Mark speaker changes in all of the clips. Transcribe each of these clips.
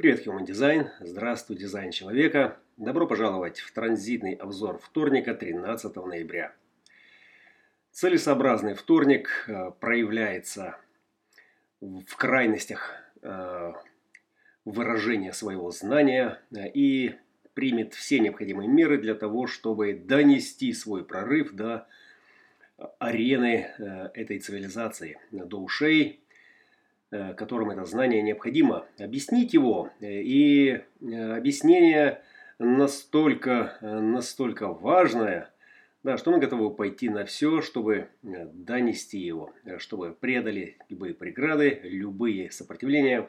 Speaker 1: Привет, Human Design. Здравствуй, дизайн человека. Добро пожаловать в транзитный обзор вторника 13 ноября. Целесообразный вторник э, проявляется в крайностях э, выражения своего знания э, и примет все необходимые меры для того, чтобы донести свой прорыв до арены этой цивилизации, до ушей которым это знание необходимо, объяснить его. И э, объяснение настолько, настолько важное, да, что мы готовы пойти на все, чтобы э, донести его, чтобы преодолеть любые преграды, любые сопротивления,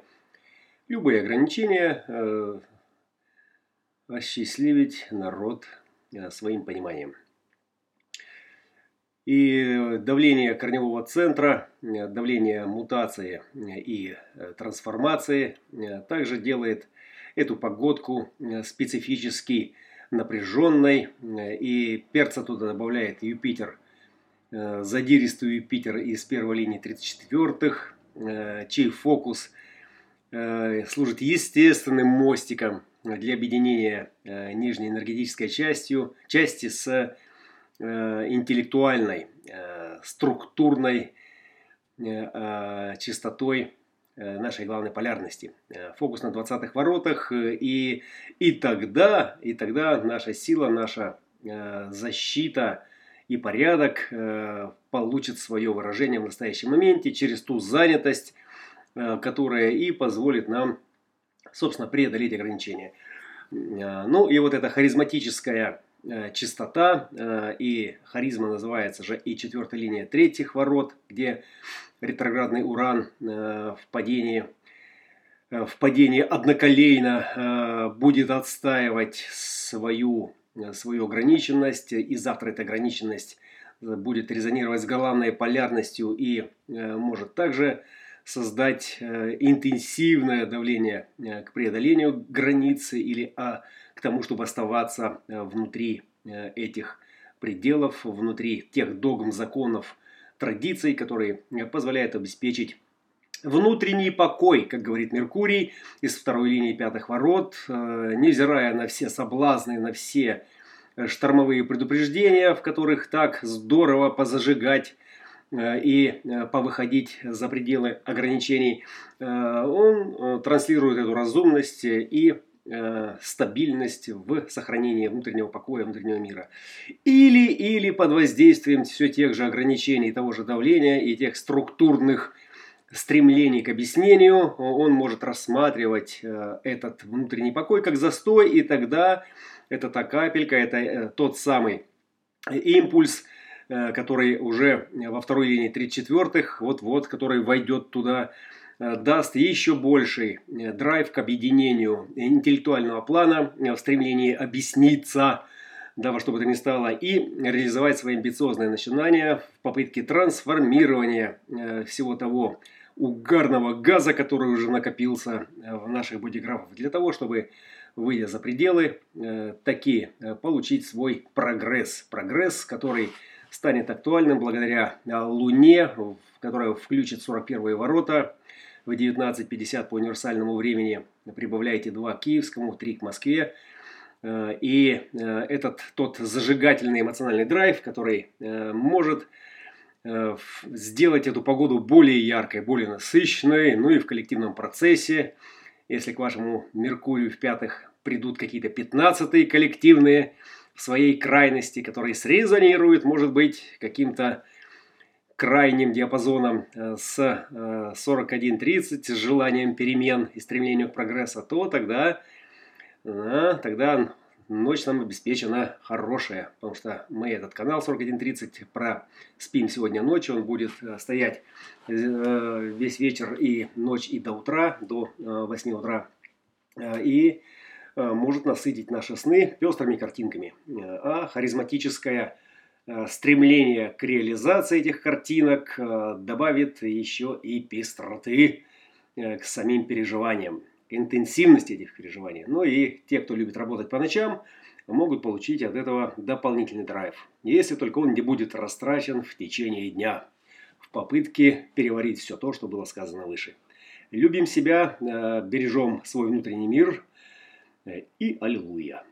Speaker 1: любые ограничения, осчастливить народ своим пониманием. И давление корневого центра, э, давление мутации э, и э, трансформации также делает эту погодку специфически напряженной. И перца туда добавляет Юпитер, задиристый Юпитер из первой линии 34-х, чей фокус служит естественным мостиком для объединения нижней энергетической частью, части с Э, интеллектуальной, э, структурной э, чистотой нашей главной полярности. Фокус на 20-х воротах. И, и, тогда, и тогда наша сила, наша защита и порядок получит свое выражение в настоящем моменте через ту занятость, которая и позволит нам, собственно, преодолеть ограничения. Ну и вот эта харизматическая Э, чистота э, и харизма называется же и четвертая линия третьих ворот, где ретроградный уран э, в падении в падении одноколейно будет отстаивать свою, свою ограниченность, и завтра эта ограниченность будет резонировать с главной полярностью и может также создать интенсивное давление к преодолению границы или а, к тому, чтобы оставаться э, внутри э, этих пределов, внутри тех догм, законов, традиций, которые э, позволяют обеспечить внутренний покой, как говорит Меркурий из второй линии пятых ворот, невзирая на все соблазны, на все штормовые предупреждения, в которых так здорово позажигать и повыходить за пределы ограничений, он транслирует эту разумность и Э, стабильность в сохранении внутреннего покоя, внутреннего мира. Или, или под воздействием все тех же ограничений, того же давления и тех структурных стремлений к объяснению, он может рассматривать э, этот внутренний покой как застой, и тогда это та капелька, это э, тот самый импульс, который уже во второй линии 34-х, вот-вот, который войдет туда, Э, даст еще больший э, драйв к объединению интеллектуального плана э, в стремлении объясниться, да, во что бы то ни стало, и реализовать свои амбициозные начинания в попытке трансформирования всего того угарного газа, который уже накопился в наших бодиграфах, для того, чтобы, выйдя за пределы, таки получить свой прогресс. Прогресс, который станет актуальным благодаря Луне, которая включит 41 ворота, в 19.50 по универсальному времени прибавляете 2 к киевскому, 3 к Москве. Э, и э, этот тот зажигательный эмоциональный драйв, который э, может сделать эту погоду более яркой, более насыщенной, ну и в коллективном процессе, если к вашему Меркурию в пятых придут какие-то пятнадцатые коллективные в своей крайности, которые срезонируют, может быть, каким-то крайним диапазоном э, с 41.30 э, с желанием перемен и стремлением к прогрессу, то тогда, да, тогда ночь нам обеспечена хорошая, потому что мы этот канал 41.30 про спим сегодня ночью, он будет э, стоять весь вечер и ночь и до утра, до 8 утра, и может насытить наши сны пестрыми картинками. А харизматическая стремление к реализации этих картинок э, добавит еще и пестроты э, к самим переживаниям, интенсивности этих переживаний. Ну и те, кто любит работать по ночам, могут получить от этого дополнительный драйв, если только он не будет растрачен в течение дня в попытке переварить все то, что было сказано выше. Любим себя, бережем свой внутренний мир и аллилуйя.